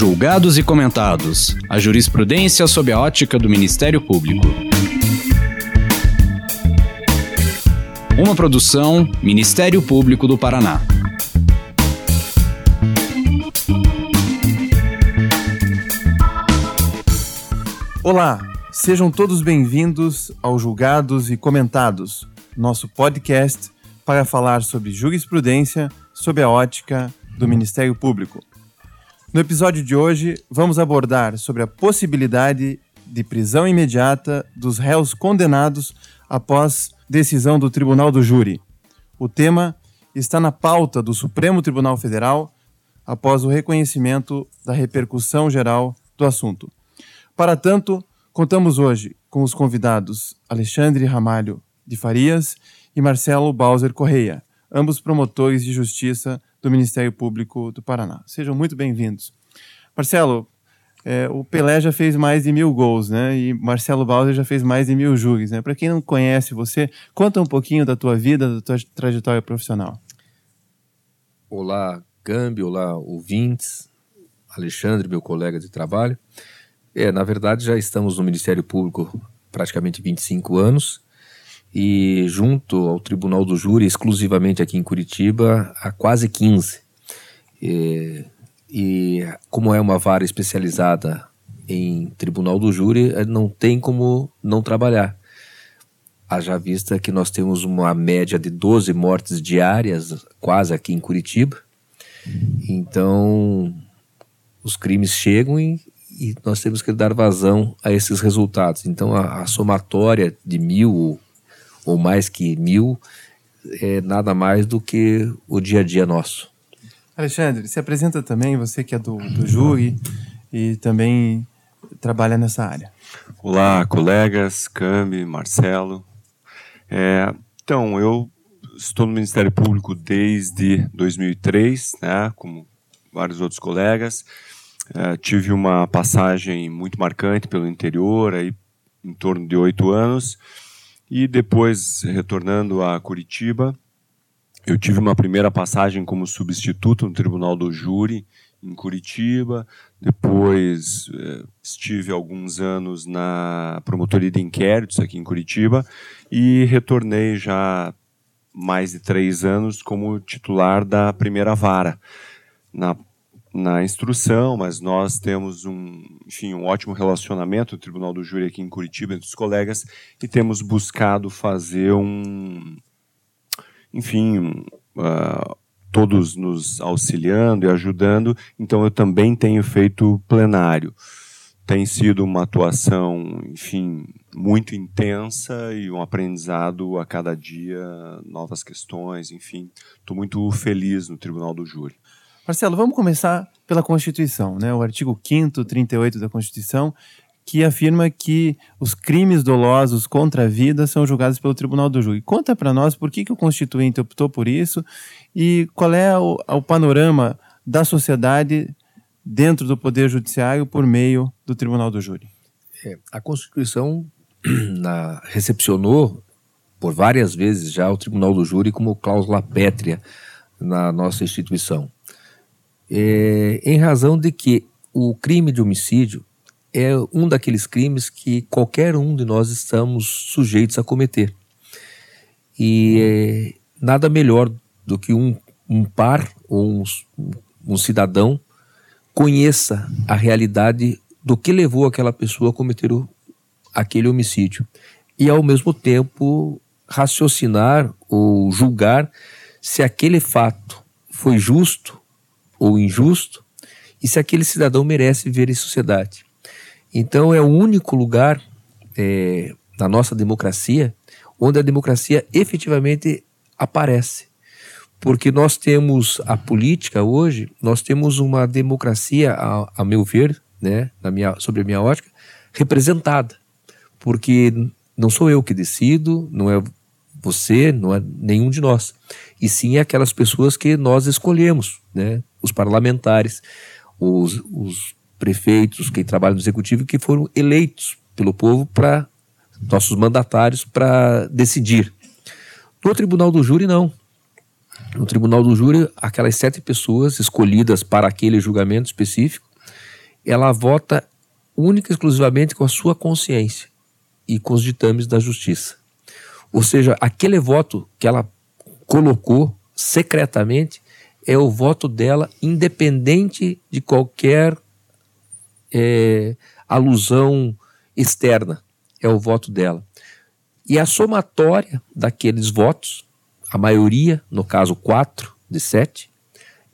Julgados e comentados. A jurisprudência sob a ótica do Ministério Público. Uma produção Ministério Público do Paraná. Olá, sejam todos bem-vindos ao Julgados e Comentados, nosso podcast para falar sobre jurisprudência sob a ótica do Ministério Público. No episódio de hoje, vamos abordar sobre a possibilidade de prisão imediata dos réus condenados após decisão do Tribunal do Júri. O tema está na pauta do Supremo Tribunal Federal após o reconhecimento da repercussão geral do assunto. Para tanto, contamos hoje com os convidados Alexandre Ramalho de Farias e Marcelo Bauser Correia, ambos promotores de justiça do Ministério Público do Paraná. Sejam muito bem-vindos. Marcelo, é, o Pelé já fez mais de mil gols, né? E Marcelo Bauser já fez mais de mil júris, né? Para quem não conhece você, conta um pouquinho da tua vida, da tua trajetória profissional. Olá, Gambi, olá, ouvintes, Alexandre, meu colega de trabalho. É, na verdade, já estamos no Ministério Público praticamente 25 anos e junto ao Tribunal do Júri, exclusivamente aqui em Curitiba, há quase 15. E, e como é uma vara especializada em Tribunal do Júri, eh, não tem como não trabalhar. Haja vista que nós temos uma média de 12 mortes diárias, quase aqui em Curitiba. Então, os crimes chegam e, e nós temos que dar vazão a esses resultados. Então, a, a somatória de mil ou mais que mil, é nada mais do que o dia a dia nosso. Alexandre, se apresenta também, você que é do, do júri e também trabalha nessa área. Olá, colegas, Cambi, Marcelo. É, então, eu estou no Ministério Público desde 2003, né, como vários outros colegas. É, tive uma passagem muito marcante pelo interior, aí em torno de oito anos. E depois, retornando a Curitiba, eu tive uma primeira passagem como substituto no Tribunal do Júri, em Curitiba. Depois eh, estive alguns anos na Promotoria de Inquéritos aqui em Curitiba e retornei já mais de três anos como titular da primeira vara na na instrução, mas nós temos um, enfim, um ótimo relacionamento no Tribunal do Júri aqui em Curitiba entre os colegas e temos buscado fazer um, enfim, uh, todos nos auxiliando e ajudando. Então eu também tenho feito plenário. Tem sido uma atuação, enfim, muito intensa e um aprendizado a cada dia, novas questões, enfim. Estou muito feliz no Tribunal do Júri. Marcelo, vamos começar pela Constituição, né? O artigo 5 38 da Constituição, que afirma que os crimes dolosos contra a vida são julgados pelo Tribunal do Júri. Conta para nós por que, que o Constituinte optou por isso e qual é o, o panorama da sociedade dentro do Poder Judiciário por meio do Tribunal do Júri. É, a Constituição na, recepcionou por várias vezes já o Tribunal do Júri como cláusula pétrea na nossa instituição é, em razão de que o crime de homicídio é um daqueles crimes que qualquer um de nós estamos sujeitos a cometer. E é, nada melhor do que um, um par ou um, um cidadão conheça a realidade do que levou aquela pessoa a cometer o, aquele homicídio e ao mesmo tempo raciocinar ou julgar se aquele fato foi justo ou injusto e se aquele cidadão merece viver em sociedade. Então é o único lugar é, na nossa democracia onde a democracia efetivamente aparece. Porque nós temos a política hoje, nós temos uma democracia, a, a meu ver, né, na minha, sobre a minha ótica, representada. Porque não sou eu que decido, não é você, não é nenhum de nós. E sim aquelas pessoas que nós escolhemos, né? Os parlamentares, os, os prefeitos, quem trabalha no executivo, que foram eleitos pelo povo para nossos mandatários para decidir. No tribunal do júri, não. No tribunal do júri, aquelas sete pessoas escolhidas para aquele julgamento específico, ela vota única e exclusivamente com a sua consciência e com os ditames da justiça. Ou seja, aquele voto que ela colocou secretamente é o voto dela, independente de qualquer é, alusão externa. É o voto dela. E a somatória daqueles votos, a maioria, no caso quatro de sete,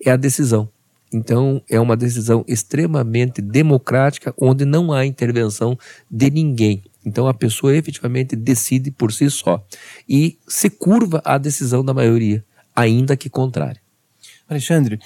é a decisão. Então, é uma decisão extremamente democrática, onde não há intervenção de ninguém. Então, a pessoa efetivamente decide por si só e se curva à decisão da maioria, ainda que contrária. Alexandre,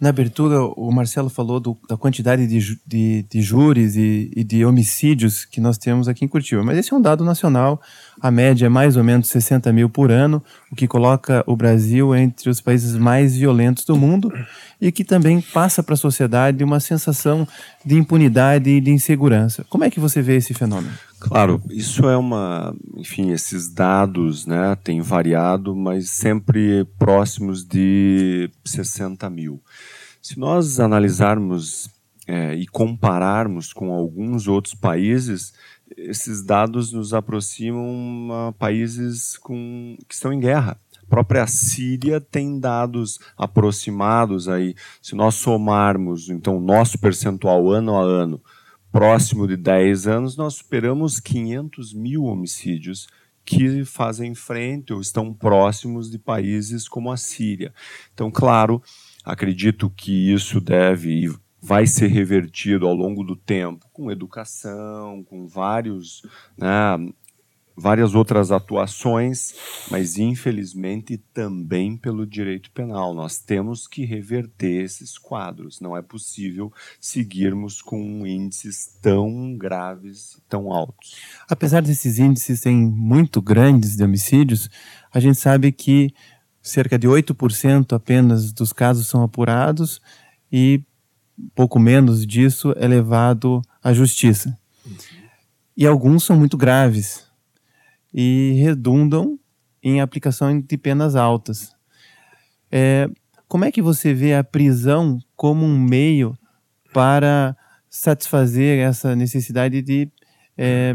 na abertura, o Marcelo falou do, da quantidade de, de, de júris e, e, de homicídios que nós temos aqui em Curitiba. Mas esse é um dado nacional. A média é mais ou menos 60 mil por ano, o que coloca o Brasil entre os países mais violentos do mundo e que também passa para a sociedade uma sensação de impunidade e de insegurança. Como é que você vê esse fenômeno? Claro, isso é uma. Enfim, esses dados né, têm variado, mas sempre próximos de 60 mil. Se nós analisarmos é, e compararmos com alguns outros países, esses dados nos aproximam a países com, que estão em guerra. A própria Síria tem dados aproximados aí. Se nós somarmos, então, o nosso percentual ano a ano, próximo de 10 anos, nós superamos 500 mil homicídios que fazem frente ou estão próximos de países como a Síria. Então, claro, acredito que isso deve e vai ser revertido ao longo do tempo com educação, com vários né, várias outras atuações, mas infelizmente também pelo direito penal. Nós temos que reverter esses quadros. Não é possível seguirmos com índices tão graves, tão altos. Apesar desses índices serem muito grandes de homicídios, a gente sabe que cerca de 8% apenas dos casos são apurados e pouco menos disso é levado à justiça. E alguns são muito graves e redundam em aplicação de penas altas. É, como é que você vê a prisão como um meio para satisfazer essa necessidade de, é,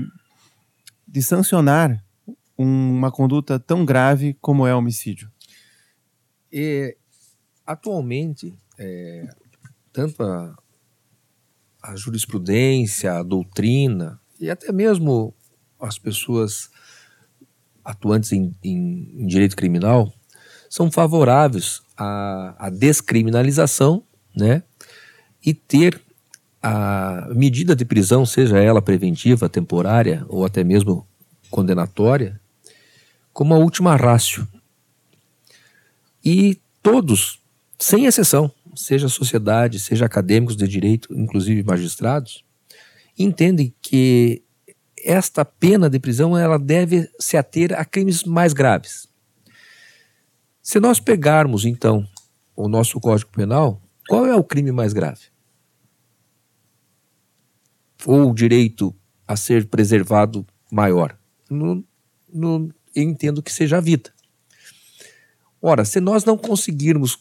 de sancionar uma conduta tão grave como é o homicídio? E, atualmente, é, tanto a, a jurisprudência, a doutrina e até mesmo as pessoas atuantes em, em, em direito criminal são favoráveis à, à descriminalização, né? E ter a medida de prisão, seja ela preventiva, temporária ou até mesmo condenatória, como a última rácio. E todos, sem exceção, seja sociedade, seja acadêmicos de direito, inclusive magistrados, entendem que esta pena de prisão ela deve se ater a crimes mais graves. Se nós pegarmos então o nosso Código Penal, qual é o crime mais grave? Ou o direito a ser preservado maior? No, no, eu entendo que seja a vida. Ora, se nós não conseguirmos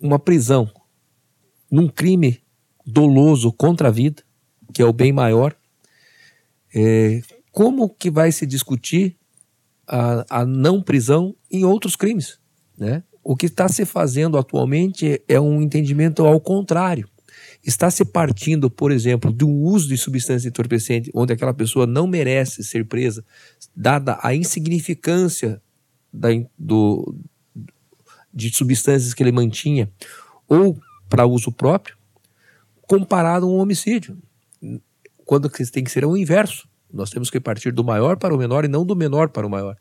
uma prisão num crime doloso contra a vida, que é o bem maior, é, como que vai se discutir a, a não prisão em outros crimes? Né? O que está se fazendo atualmente é um entendimento ao contrário. Está se partindo, por exemplo, do uso de substância entorpecente, onde aquela pessoa não merece ser presa, dada a insignificância da, do, de substâncias que ele mantinha, ou para uso próprio, comparado a um homicídio quando tem que ser o inverso. Nós temos que partir do maior para o menor e não do menor para o maior.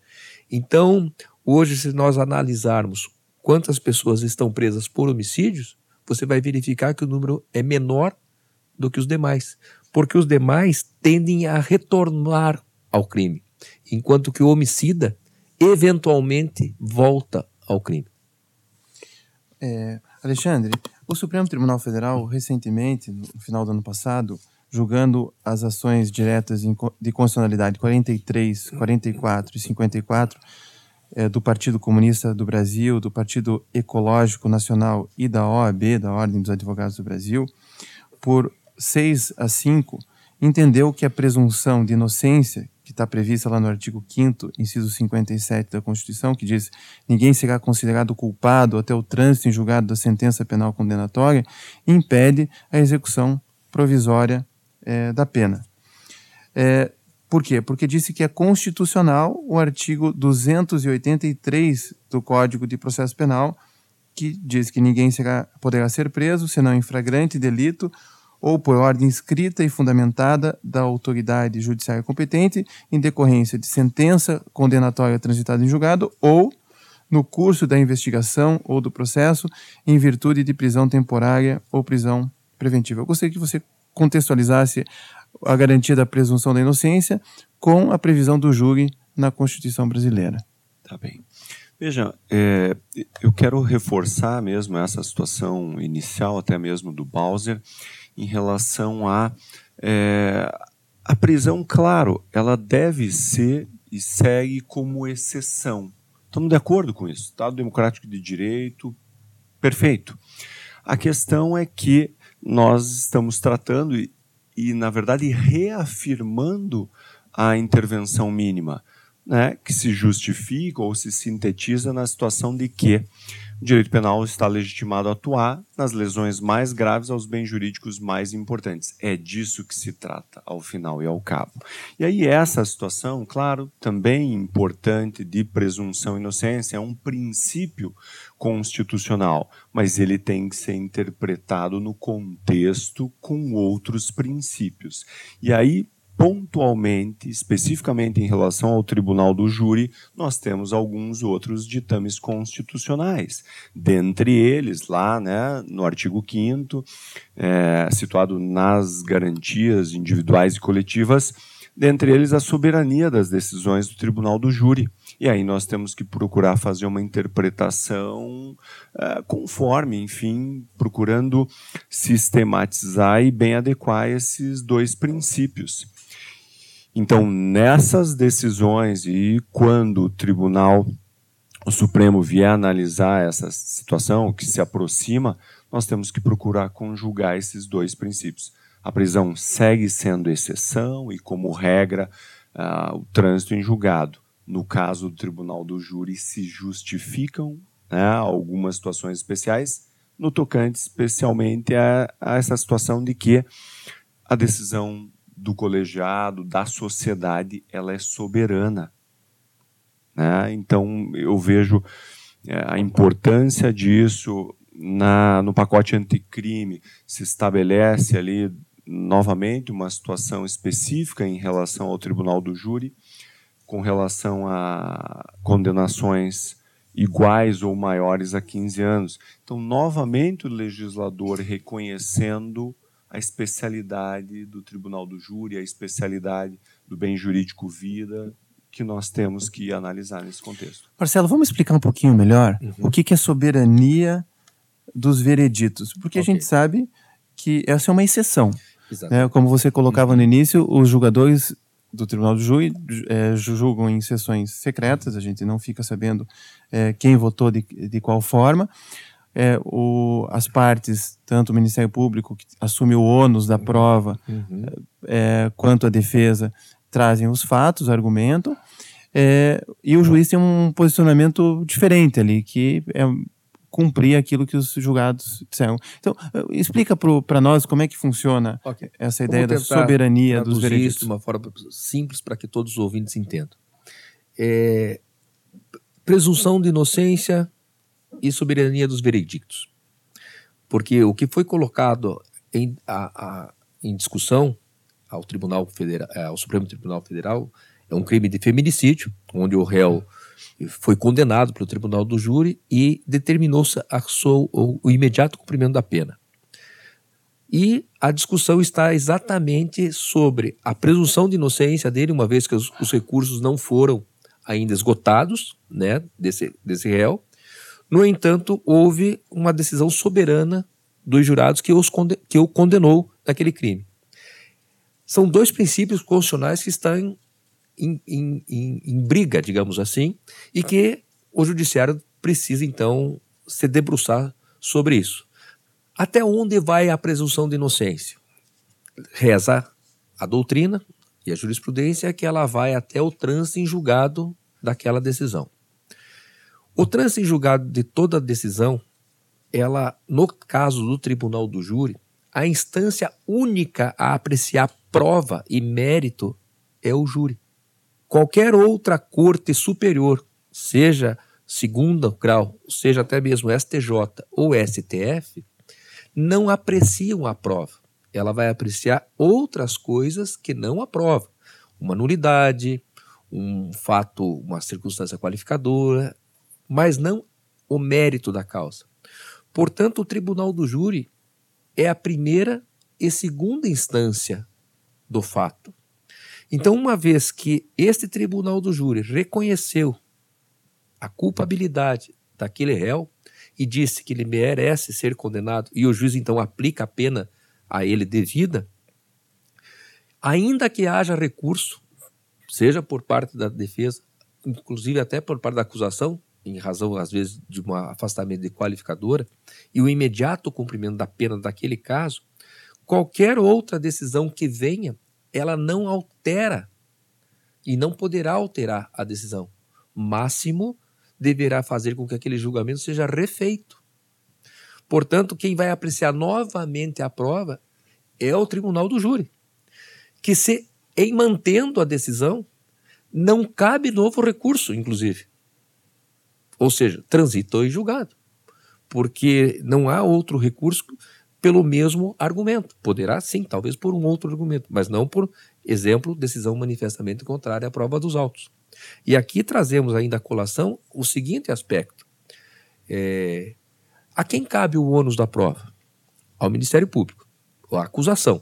Então, hoje, se nós analisarmos quantas pessoas estão presas por homicídios, você vai verificar que o número é menor do que os demais, porque os demais tendem a retornar ao crime, enquanto que o homicida eventualmente volta ao crime. É, Alexandre, o Supremo Tribunal Federal recentemente, no final do ano passado, julgando as ações diretas de constitucionalidade 43, 44 e 54 é, do Partido Comunista do Brasil, do Partido Ecológico Nacional e da OAB, da Ordem dos Advogados do Brasil, por 6 a 5, entendeu que a presunção de inocência, que está prevista lá no artigo 5 inciso 57 da Constituição, que diz ninguém será considerado culpado até o trânsito em julgado da sentença penal condenatória, impede a execução provisória é, da pena. É, por quê? Porque disse que é constitucional o artigo 283 do Código de Processo Penal, que diz que ninguém será, poderá ser preso, senão em flagrante delito ou por ordem escrita e fundamentada da autoridade judiciária competente, em decorrência de sentença condenatória transitada em julgado, ou no curso da investigação ou do processo, em virtude de prisão temporária ou prisão preventiva. Eu gostaria que você contextualizasse a garantia da presunção da inocência com a previsão do júri na Constituição brasileira. Tá bem. Veja, é, eu quero reforçar mesmo essa situação inicial, até mesmo do Bowser, em relação a é, a prisão, claro, ela deve ser e segue como exceção. Estamos de acordo com isso? Estado Democrático de Direito, perfeito. A questão é que nós estamos tratando e, e na verdade, reafirmando a intervenção mínima, né, que se justifica ou se sintetiza na situação de que o direito penal está legitimado a atuar nas lesões mais graves aos bens jurídicos mais importantes. É disso que se trata, ao final e ao cabo. E aí, essa situação, claro, também importante de presunção inocência, é um princípio constitucional, mas ele tem que ser interpretado no contexto com outros princípios. E aí, pontualmente, especificamente em relação ao Tribunal do Júri, nós temos alguns outros ditames constitucionais. Dentre eles, lá né, no artigo 5, é, situado nas garantias individuais e coletivas, dentre eles a soberania das decisões do Tribunal do Júri. E aí nós temos que procurar fazer uma interpretação é, conforme, enfim, procurando sistematizar e bem adequar esses dois princípios. Então, nessas decisões e quando o Tribunal o Supremo vier analisar essa situação que se aproxima, nós temos que procurar conjugar esses dois princípios. A prisão segue sendo exceção e, como regra, uh, o trânsito em julgado. No caso do Tribunal do Júri, se justificam né, algumas situações especiais, no tocante especialmente a, a essa situação de que a decisão do colegiado, da sociedade, ela é soberana. Né? Então, eu vejo é, a importância disso na, no pacote anticrime. Se estabelece ali novamente uma situação específica em relação ao tribunal do júri, com relação a condenações iguais ou maiores a 15 anos. Então, novamente, o legislador reconhecendo a especialidade do Tribunal do Júri, a especialidade do bem jurídico vida, que nós temos que analisar nesse contexto. Marcelo, vamos explicar um pouquinho melhor uhum. o que, que é soberania dos vereditos, porque okay. a gente sabe que essa é uma exceção. É, como você colocava uhum. no início, os julgadores do Tribunal do Júri é, julgam em sessões secretas, a gente não fica sabendo é, quem votou de, de qual forma é, o, as partes, tanto o Ministério Público, que assume o ônus da prova, uhum. é, quanto a defesa, trazem os fatos, argumentam, é, e o juiz tem um posicionamento diferente ali, que é cumprir aquilo que os julgados disseram. Então, explica para nós como é que funciona okay. essa ideia da soberania dos vereditos. de uma forma simples para que todos os ouvintes entendam. É, presunção de inocência e soberania dos veredictos. Porque o que foi colocado em, a, a, em discussão ao Tribunal Federal, é, ao Supremo Tribunal Federal é um crime de feminicídio, onde o réu foi condenado pelo Tribunal do Júri e determinou-se o, o imediato cumprimento da pena. E a discussão está exatamente sobre a presunção de inocência dele, uma vez que os, os recursos não foram ainda esgotados, né, desse, desse réu, no entanto, houve uma decisão soberana dos jurados que, os conde que o condenou daquele crime. São dois princípios constitucionais que estão em, em, em, em briga, digamos assim, e que o judiciário precisa, então, se debruçar sobre isso. Até onde vai a presunção de inocência? Reza a doutrina e a jurisprudência que ela vai até o trânsito em julgado daquela decisão. O trânsito em julgado de toda decisão, ela, no caso do tribunal do júri, a instância única a apreciar prova e mérito é o júri. Qualquer outra corte superior, seja segundo grau, seja até mesmo STJ ou STF, não apreciam a prova. Ela vai apreciar outras coisas que não a prova. Uma nulidade, um fato, uma circunstância qualificadora, mas não o mérito da causa. Portanto, o tribunal do júri é a primeira e segunda instância do fato. Então, uma vez que este tribunal do júri reconheceu a culpabilidade daquele réu e disse que ele merece ser condenado e o juiz então aplica a pena a ele devida, ainda que haja recurso, seja por parte da defesa, inclusive até por parte da acusação, em razão às vezes de um afastamento de qualificadora, e o imediato cumprimento da pena daquele caso, qualquer outra decisão que venha, ela não altera e não poderá alterar a decisão. Máximo deverá fazer com que aquele julgamento seja refeito. Portanto, quem vai apreciar novamente a prova é o tribunal do júri, que se em mantendo a decisão não cabe novo recurso, inclusive. Ou seja, transitou em julgado, porque não há outro recurso pelo mesmo argumento. Poderá sim, talvez por um outro argumento, mas não por exemplo, decisão manifestamente contrária à prova dos autos. E aqui trazemos ainda a colação o seguinte aspecto: é, a quem cabe o ônus da prova? Ao Ministério Público, a acusação.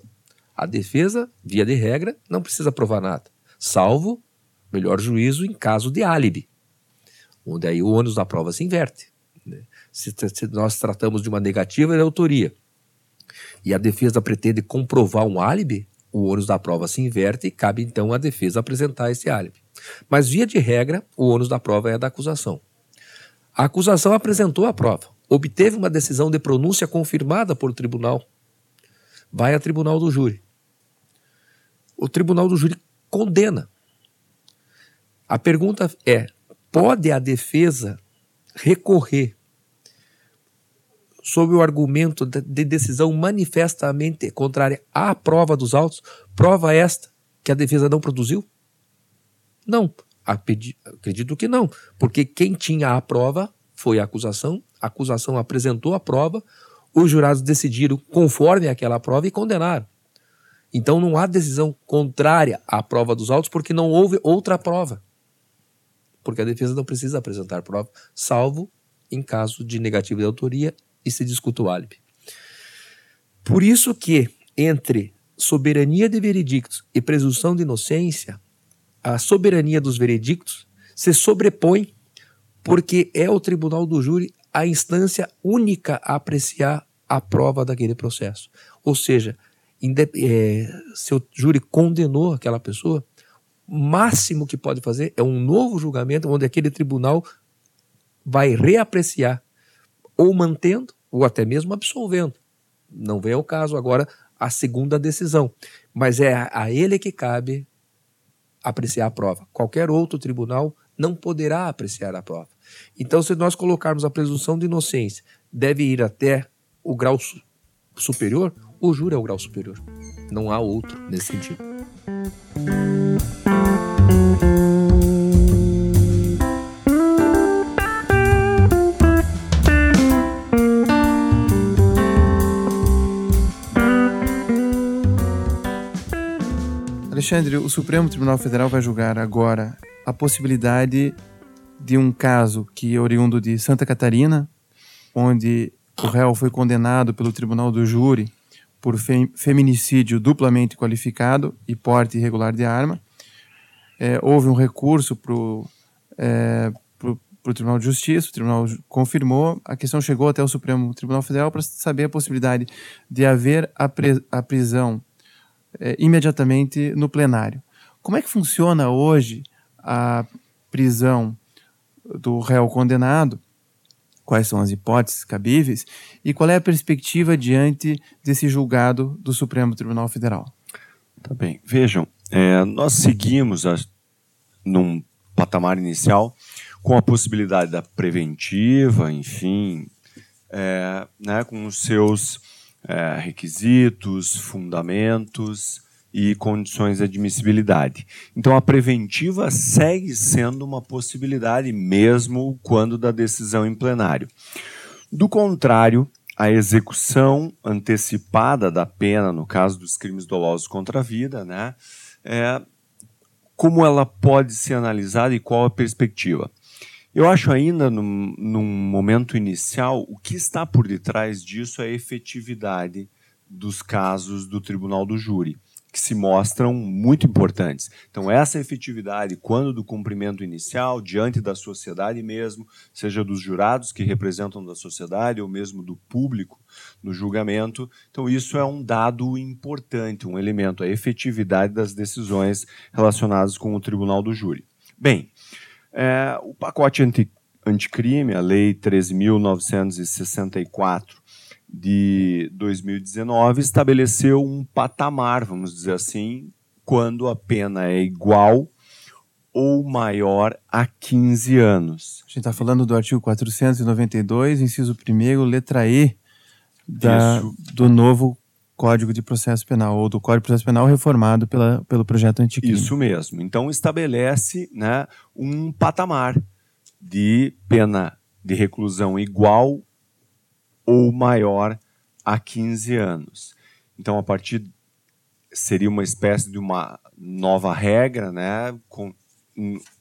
A defesa, via de regra, não precisa provar nada, salvo melhor juízo em caso de álibi, onde aí o ônus da prova se inverte. Né? Se, se nós tratamos de uma negativa de autoria e a defesa pretende comprovar um álibi, o ônus da prova se inverte e cabe então à defesa apresentar esse álibi. Mas, via de regra, o ônus da prova é da acusação. A acusação apresentou a prova, obteve uma decisão de pronúncia confirmada por tribunal, vai a tribunal do júri. O tribunal do júri condena. A pergunta é: pode a defesa recorrer sob o argumento de decisão manifestamente contrária à prova dos autos, prova esta que a defesa não produziu? Não. Acredito que não, porque quem tinha a prova foi a acusação, a acusação apresentou a prova, os jurados decidiram conforme aquela prova e condenaram. Então não há decisão contrária à prova dos autos porque não houve outra prova. Porque a defesa não precisa apresentar prova, salvo em caso de negativa de autoria e se discuta o álibi. Por isso que entre soberania de veredictos e presunção de inocência, a soberania dos veredictos se sobrepõe porque é o tribunal do júri a instância única a apreciar a prova daquele processo. Ou seja, é, se o júri condenou aquela pessoa, o máximo que pode fazer é um novo julgamento onde aquele tribunal vai reapreciar, ou mantendo, ou até mesmo absolvendo. Não vem ao caso agora a segunda decisão, mas é a ele que cabe apreciar a prova. Qualquer outro tribunal não poderá apreciar a prova. Então, se nós colocarmos a presunção de inocência, deve ir até o grau su superior, o júri é o grau superior. Não há outro nesse sentido. Alexandre, o Supremo Tribunal Federal vai julgar agora a possibilidade de um caso que é oriundo de Santa Catarina, onde o réu foi condenado pelo Tribunal do Júri por feminicídio duplamente qualificado e porte irregular de arma. É, houve um recurso para o é, Tribunal de Justiça, o Tribunal confirmou, a questão chegou até o Supremo Tribunal Federal para saber a possibilidade de haver a, a prisão é, imediatamente no plenário. Como é que funciona hoje a prisão do réu condenado quais são as hipóteses cabíveis e qual é a perspectiva diante desse julgado do Supremo Tribunal Federal. Tá bem. Vejam, é, nós seguimos a, num patamar inicial com a possibilidade da preventiva, enfim, é, né, com os seus é, requisitos, fundamentos e condições de admissibilidade. Então, a preventiva segue sendo uma possibilidade, mesmo quando da decisão em plenário. Do contrário, a execução antecipada da pena, no caso dos crimes dolosos contra a vida, né, é, como ela pode ser analisada e qual a perspectiva? Eu acho ainda, num, num, momento inicial, o que está por detrás disso é a efetividade dos casos do tribunal do júri, que se mostram muito importantes. Então, essa efetividade, quando do cumprimento inicial, diante da sociedade mesmo, seja dos jurados que representam da sociedade ou mesmo do público no julgamento, então isso é um dado importante, um elemento, a efetividade das decisões relacionadas com o tribunal do júri. Bem, é, o pacote anti, anticrime, a Lei 13.964 de 2019, estabeleceu um patamar, vamos dizer assim, quando a pena é igual ou maior a 15 anos. A gente está falando do artigo 492, inciso 1, letra E, da, do novo Código de Processo Penal, ou do Código de Processo Penal reformado pela, pelo projeto anticrime. Isso mesmo. Então, estabelece né, um patamar de pena de reclusão igual ou maior a 15 anos. Então, a partir seria uma espécie de uma nova regra, né, com,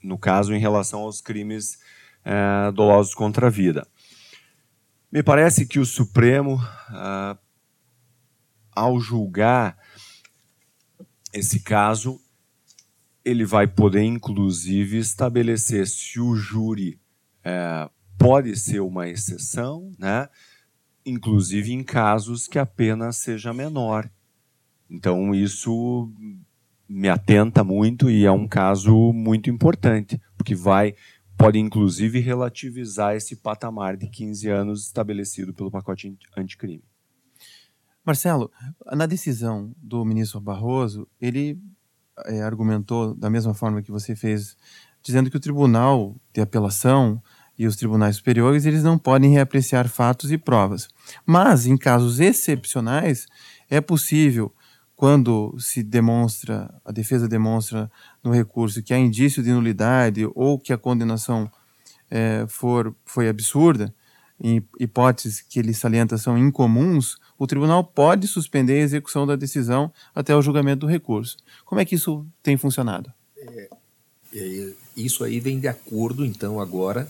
no caso em relação aos crimes é, dolosos contra a vida. Me parece que o Supremo ah, ao julgar esse caso, ele vai poder, inclusive, estabelecer se o júri é, pode ser uma exceção, né? inclusive em casos que a pena seja menor. Então, isso me atenta muito e é um caso muito importante, porque vai pode inclusive relativizar esse patamar de 15 anos estabelecido pelo pacote anticrime. Marcelo, na decisão do ministro Barroso, ele é, argumentou da mesma forma que você fez, dizendo que o tribunal de apelação e os tribunais superiores eles não podem reapreciar fatos e provas. Mas, em casos excepcionais, é possível, quando se demonstra, a defesa demonstra no recurso que há indício de nulidade ou que a condenação é, for, foi absurda, hipóteses que ele salienta são incomuns, o tribunal pode suspender a execução da decisão até o julgamento do recurso. Como é que isso tem funcionado? É, é, isso aí vem de acordo, então, agora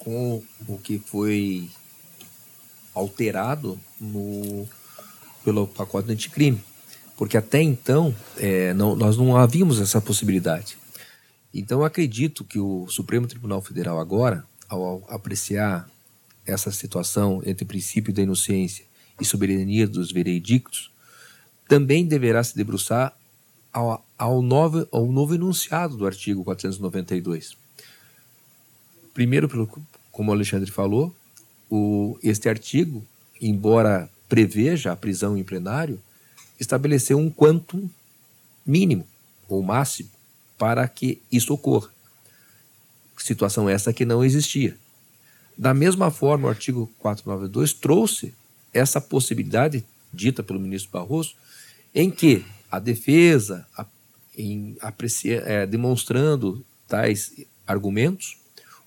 com o que foi alterado no, pelo pacote anticrime. Porque até então é, não, nós não havíamos essa possibilidade. Então, acredito que o Supremo Tribunal Federal agora, ao apreciar essa situação entre princípio da inocência e soberania dos veredictos, também deverá se debruçar ao, ao, novo, ao novo enunciado do artigo 492. Primeiro, como o Alexandre falou, o, este artigo, embora preveja a prisão em plenário, estabeleceu um quantum mínimo ou máximo para que isso ocorra. Situação essa que não existia. Da mesma forma, o artigo 492 trouxe essa possibilidade, dita pelo ministro Barroso, em que a defesa, a, em aprecia, é, demonstrando tais argumentos,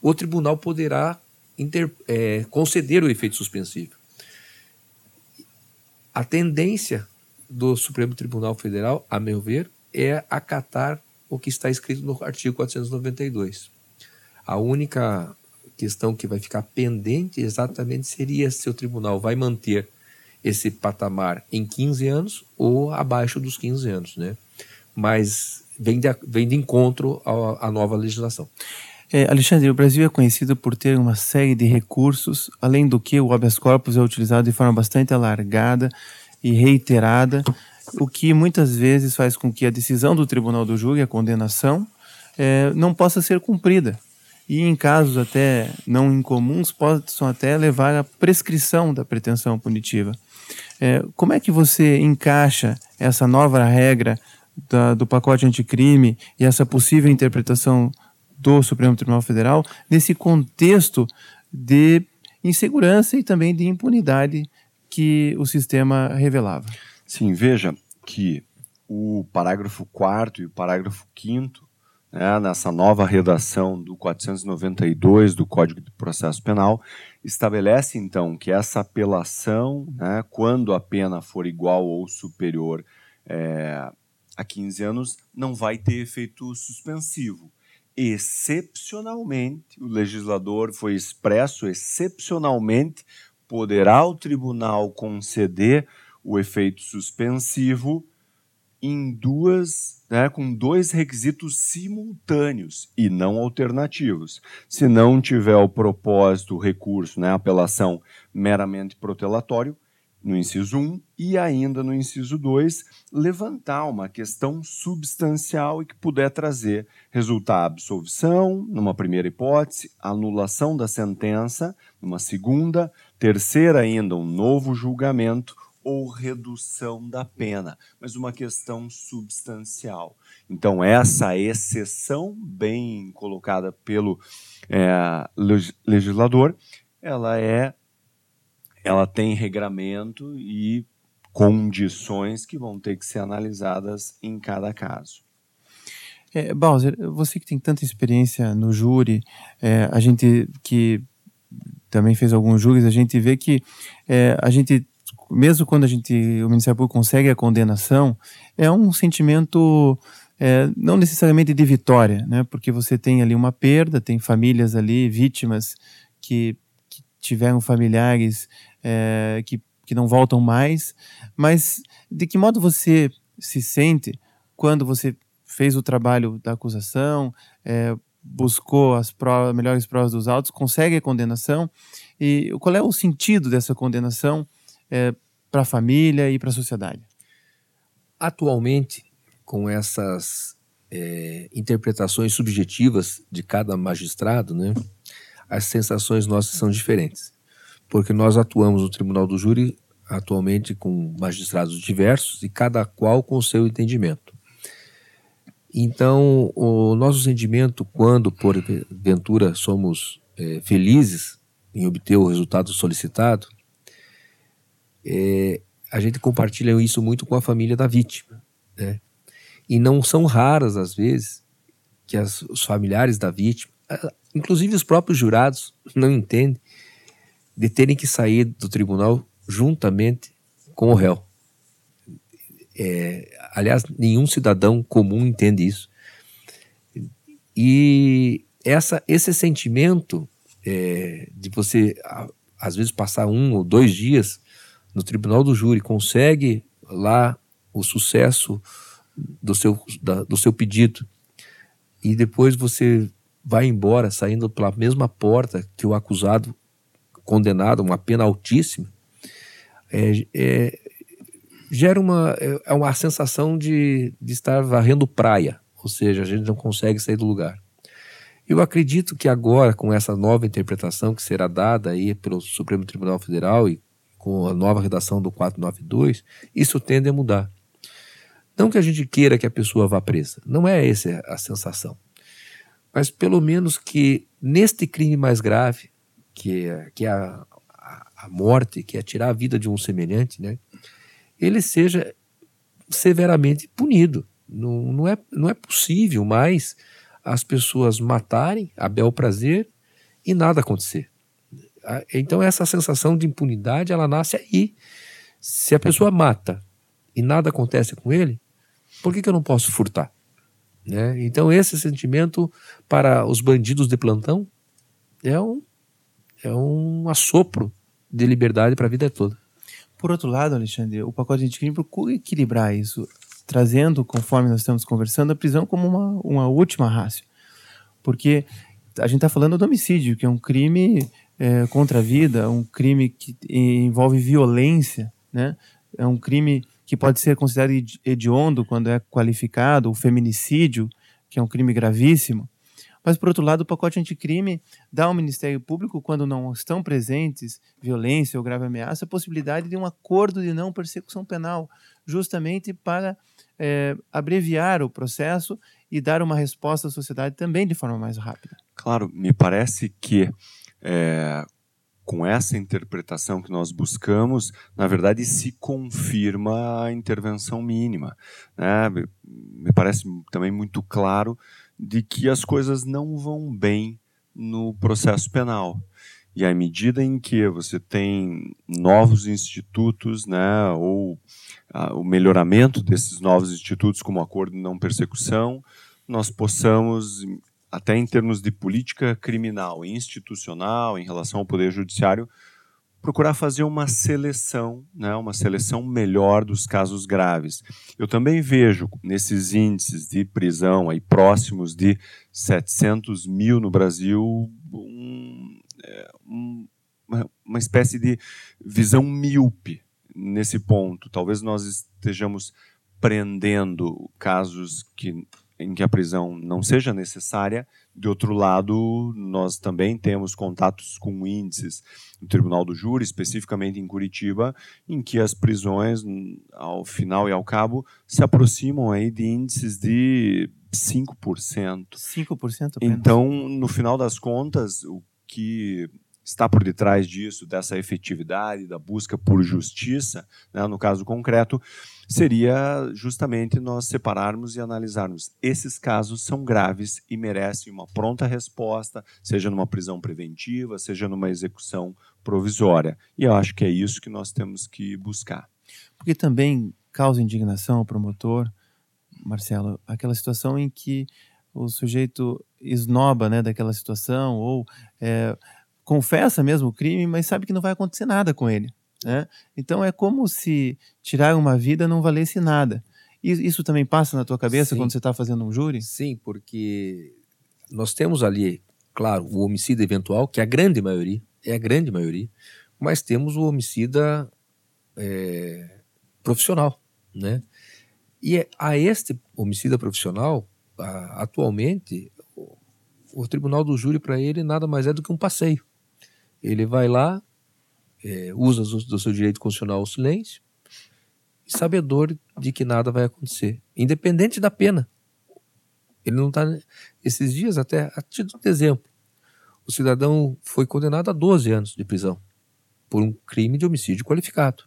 o tribunal poderá inter, é, conceder o efeito suspensivo. A tendência do Supremo Tribunal Federal, a meu ver, é acatar o que está escrito no artigo 492. A única questão que vai ficar pendente exatamente seria se o tribunal vai manter esse patamar em 15 anos ou abaixo dos 15 anos, né? Mas vem de, vem de encontro à, nova legislação. É, Alexandre, o Brasil é conhecido por ter uma série de recursos, além do que o habeas corpus é utilizado de forma bastante alargada e reiterada, o que muitas vezes faz com que a decisão do tribunal do júri, a condenação, é, não possa ser cumprida. E em casos até não incomuns possam até levar à prescrição da pretensão punitiva. É, como é que você encaixa essa nova regra da, do pacote anticrime e essa possível interpretação do Supremo Tribunal Federal nesse contexto de insegurança e também de impunidade que o sistema revelava? Sim, veja que o parágrafo 4 e o parágrafo 5 né, nessa nova redação do 492 do Código de Processo Penal, estabelece então que essa apelação, né, quando a pena for igual ou superior é, a 15 anos, não vai ter efeito suspensivo. Excepcionalmente, o legislador foi expresso, excepcionalmente poderá o tribunal conceder o efeito suspensivo em duas, né, com dois requisitos simultâneos e não alternativos. Se não tiver o propósito, o recurso, né, apelação meramente protelatório, no inciso 1 e ainda no inciso 2, levantar uma questão substancial e que puder trazer resultar absolvição, numa primeira hipótese, anulação da sentença, numa segunda, terceira ainda um novo julgamento ou redução da pena, mas uma questão substancial. Então, essa exceção, bem colocada pelo é, legislador, ela é, ela tem regramento e condições que vão ter que ser analisadas em cada caso. É, Bowser, você que tem tanta experiência no júri, é, a gente que também fez alguns júris, a gente vê que é, a gente mesmo quando a gente, o Ministério Público consegue a condenação, é um sentimento é, não necessariamente de vitória, né? Porque você tem ali uma perda, tem famílias ali, vítimas que, que tiveram familiares é, que, que não voltam mais, mas de que modo você se sente quando você fez o trabalho da acusação, é, buscou as provas, melhores provas dos autos, consegue a condenação e qual é o sentido dessa condenação é, para a família e para a sociedade? Atualmente, com essas é, interpretações subjetivas de cada magistrado, né, as sensações nossas são diferentes. Porque nós atuamos no Tribunal do Júri atualmente com magistrados diversos e cada qual com o seu entendimento. Então, o nosso sentimento, quando porventura somos é, felizes em obter o resultado solicitado, é, a gente compartilha isso muito com a família da vítima. Né? E não são raras, às vezes, que as, os familiares da vítima, inclusive os próprios jurados, não entendem de terem que sair do tribunal juntamente com o réu. É, aliás, nenhum cidadão comum entende isso. E essa, esse sentimento é, de você, às vezes, passar um ou dois dias no tribunal do júri, consegue lá o sucesso do seu, da, do seu pedido e depois você vai embora saindo pela mesma porta que o acusado condenado, uma pena altíssima, é, é, gera uma, é, é uma sensação de, de estar varrendo praia, ou seja, a gente não consegue sair do lugar. Eu acredito que agora, com essa nova interpretação que será dada aí pelo Supremo Tribunal Federal e com a nova redação do 492, isso tende a mudar. Não que a gente queira que a pessoa vá presa, não é essa a sensação. Mas pelo menos que neste crime mais grave, que é, que é a, a, morte, que é tirar a vida de um semelhante, né, ele seja severamente punido. Não, não, é, não é possível mais as pessoas matarem a bel prazer e nada acontecer. Então essa sensação de impunidade ela nasce aí. Se a pessoa mata e nada acontece com ele, por que, que eu não posso furtar? Né? Então esse sentimento para os bandidos de plantão é um, é um assopro de liberdade para a vida toda. Por outro lado, Alexandre, o pacote de crime procura equilibrar isso, trazendo, conforme nós estamos conversando, a prisão como uma, uma última rácio. Porque a gente está falando do homicídio, que é um crime é, contra a vida, um crime que envolve violência, né? É um crime que pode ser considerado hediondo quando é qualificado, o feminicídio, que é um crime gravíssimo. Mas, por outro lado, o pacote anticrime dá ao Ministério Público, quando não estão presentes violência ou grave ameaça, a possibilidade de um acordo de não persecução penal, justamente para é, abreviar o processo e dar uma resposta à sociedade também de forma mais rápida. Claro, me parece que é, com essa interpretação que nós buscamos, na verdade se confirma a intervenção mínima. Né? Me parece também muito claro de que as coisas não vão bem no processo penal. E à medida em que você tem novos institutos, né, ou o melhoramento desses novos institutos, como o acordo de não persecução, nós possamos até em termos de política criminal e institucional em relação ao poder judiciário, procurar fazer uma seleção, né, uma seleção melhor dos casos graves. Eu também vejo nesses índices de prisão aí próximos de 700 mil no Brasil um, é, um, uma, espécie de visão míope nesse ponto. Talvez nós estejamos prendendo casos que em que a prisão não seja necessária. De outro lado, nós também temos contatos com índices no Tribunal do Júri, especificamente em Curitiba, em que as prisões, ao final e ao cabo, se aproximam aí de índices de 5%. 5% apenas. Então, no final das contas, o que está por detrás disso, dessa efetividade, da busca por justiça, né, no caso concreto, seria justamente nós separarmos e analisarmos. Esses casos são graves e merecem uma pronta resposta, seja numa prisão preventiva, seja numa execução provisória. E eu acho que é isso que nós temos que buscar. Porque também causa indignação ao promotor, Marcelo, aquela situação em que o sujeito esnoba né, daquela situação ou é, confessa mesmo o crime, mas sabe que não vai acontecer nada com ele. Né? Então é como se tirar uma vida não valesse nada. Isso também passa na tua cabeça Sim. quando você está fazendo um júri? Sim, porque nós temos ali, claro, o homicida eventual, que é a grande maioria, é a grande maioria, mas temos o homicida é, profissional, né? E é, a este homicida profissional, a, atualmente, o, o tribunal do júri para ele nada mais é do que um passeio. Ele vai lá, é, usa do seu direito constitucional ao silêncio, sabedor de que nada vai acontecer, independente da pena. Ele não está. Esses dias, até, a título de exemplo, o cidadão foi condenado a 12 anos de prisão por um crime de homicídio qualificado.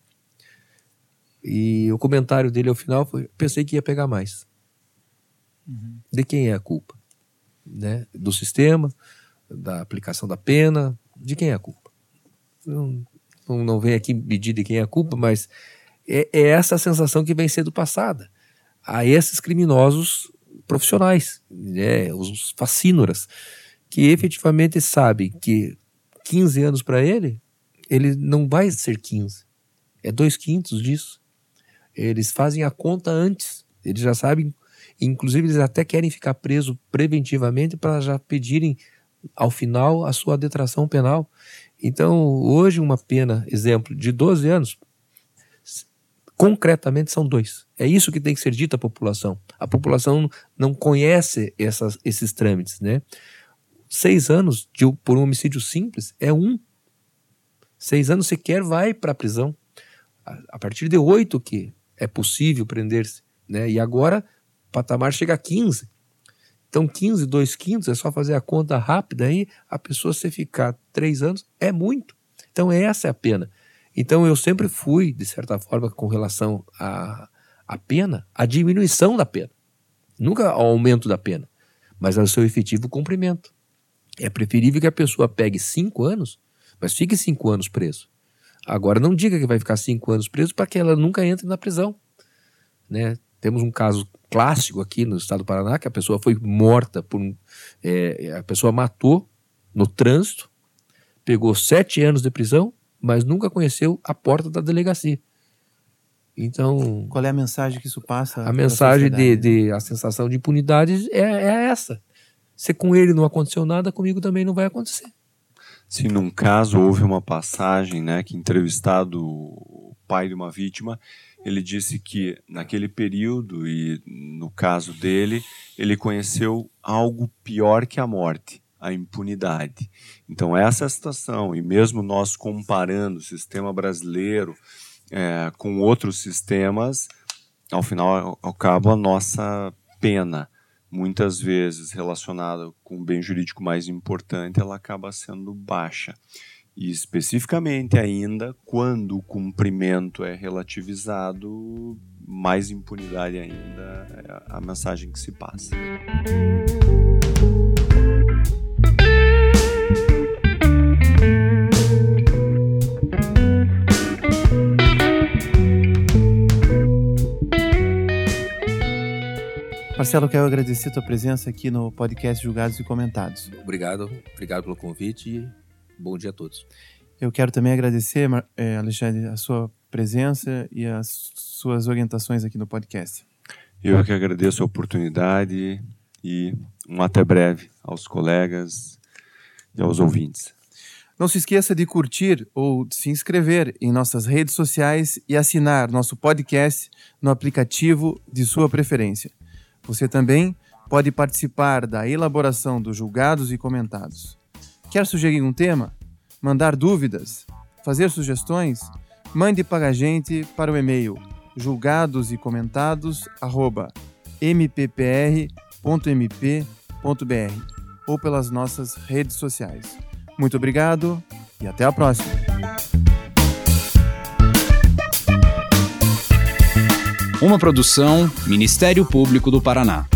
E o comentário dele ao final foi: pensei que ia pegar mais. Uhum. De quem é a culpa? Né? Do sistema, da aplicação da pena, de quem é a culpa? Não, não vem aqui medir de quem é a culpa, mas é, é essa sensação que vem sendo passada a esses criminosos profissionais, né, os fascínoras, que efetivamente sabem que 15 anos para ele, ele não vai ser 15, é dois quintos disso. Eles fazem a conta antes, eles já sabem, inclusive eles até querem ficar presos preventivamente para já pedirem ao final a sua detração penal. Então, hoje, uma pena, exemplo, de 12 anos, concretamente são dois. É isso que tem que ser dito à população. A população não conhece essas, esses trâmites, né? Seis anos de, por um homicídio simples é um. Seis anos sequer vai para a prisão. A, partir de oito que é possível prender-se, né? E agora o patamar chega a 15. Então, 15, 2 quintos, é só fazer a conta rápida aí, a pessoa se ficar 3 anos é muito. Então, essa é a pena. Então, eu sempre fui, de certa forma, com relação à, à pena, a diminuição da pena. Nunca ao aumento da pena, mas ao seu efetivo cumprimento. É preferível que a pessoa pegue 5 anos, mas fique 5 anos preso. Agora, não diga que vai ficar 5 anos preso para que ela nunca entre na prisão. Né? Temos um caso clássico aqui no estado do Paraná, que a pessoa foi morta por é, a pessoa matou no trânsito, pegou sete anos de prisão, mas nunca conheceu a porta da delegacia. Então. Qual é a mensagem que isso passa? A mensagem de, de, a sensação de impunidade é, é essa. Se com ele não aconteceu nada, comigo também não vai acontecer. Se num caso houve uma passagem, né, que entrevistado o pai de uma vítima, ele disse que naquele período e no caso dele, ele conheceu algo pior que a morte, a impunidade. Então essa é a situação e mesmo nós comparando o sistema brasileiro é, com outros sistemas, ao final ao cabo a nossa pena muitas vezes relacionada com um bem jurídico mais importante, ela acaba sendo baixa. E especificamente ainda, quando o cumprimento é relativizado, mais impunidade ainda é a mensagem que se passa. Marcelo, quero agradecer a tua presença aqui no podcast Julgados e Comentados. Obrigado, obrigado pelo convite e bom dia a todos. Eu quero também agradecer, eh, Alexandre, a sua presença e as suas orientações aqui no podcast. Eu que agradeço a oportunidade e um até breve aos colegas e aos ouvintes. Não se esqueça de curtir ou de se inscrever em nossas redes sociais e assinar nosso podcast no aplicativo de sua preferência. Você também pode participar da elaboração dos julgados e comentados. Quer sugerir um tema? Mandar dúvidas? Fazer sugestões? Mande para a gente para o e-mail julgados e comentados mppr.mp.br ou pelas nossas redes sociais. Muito obrigado e até a próxima! Uma produção Ministério Público do Paraná.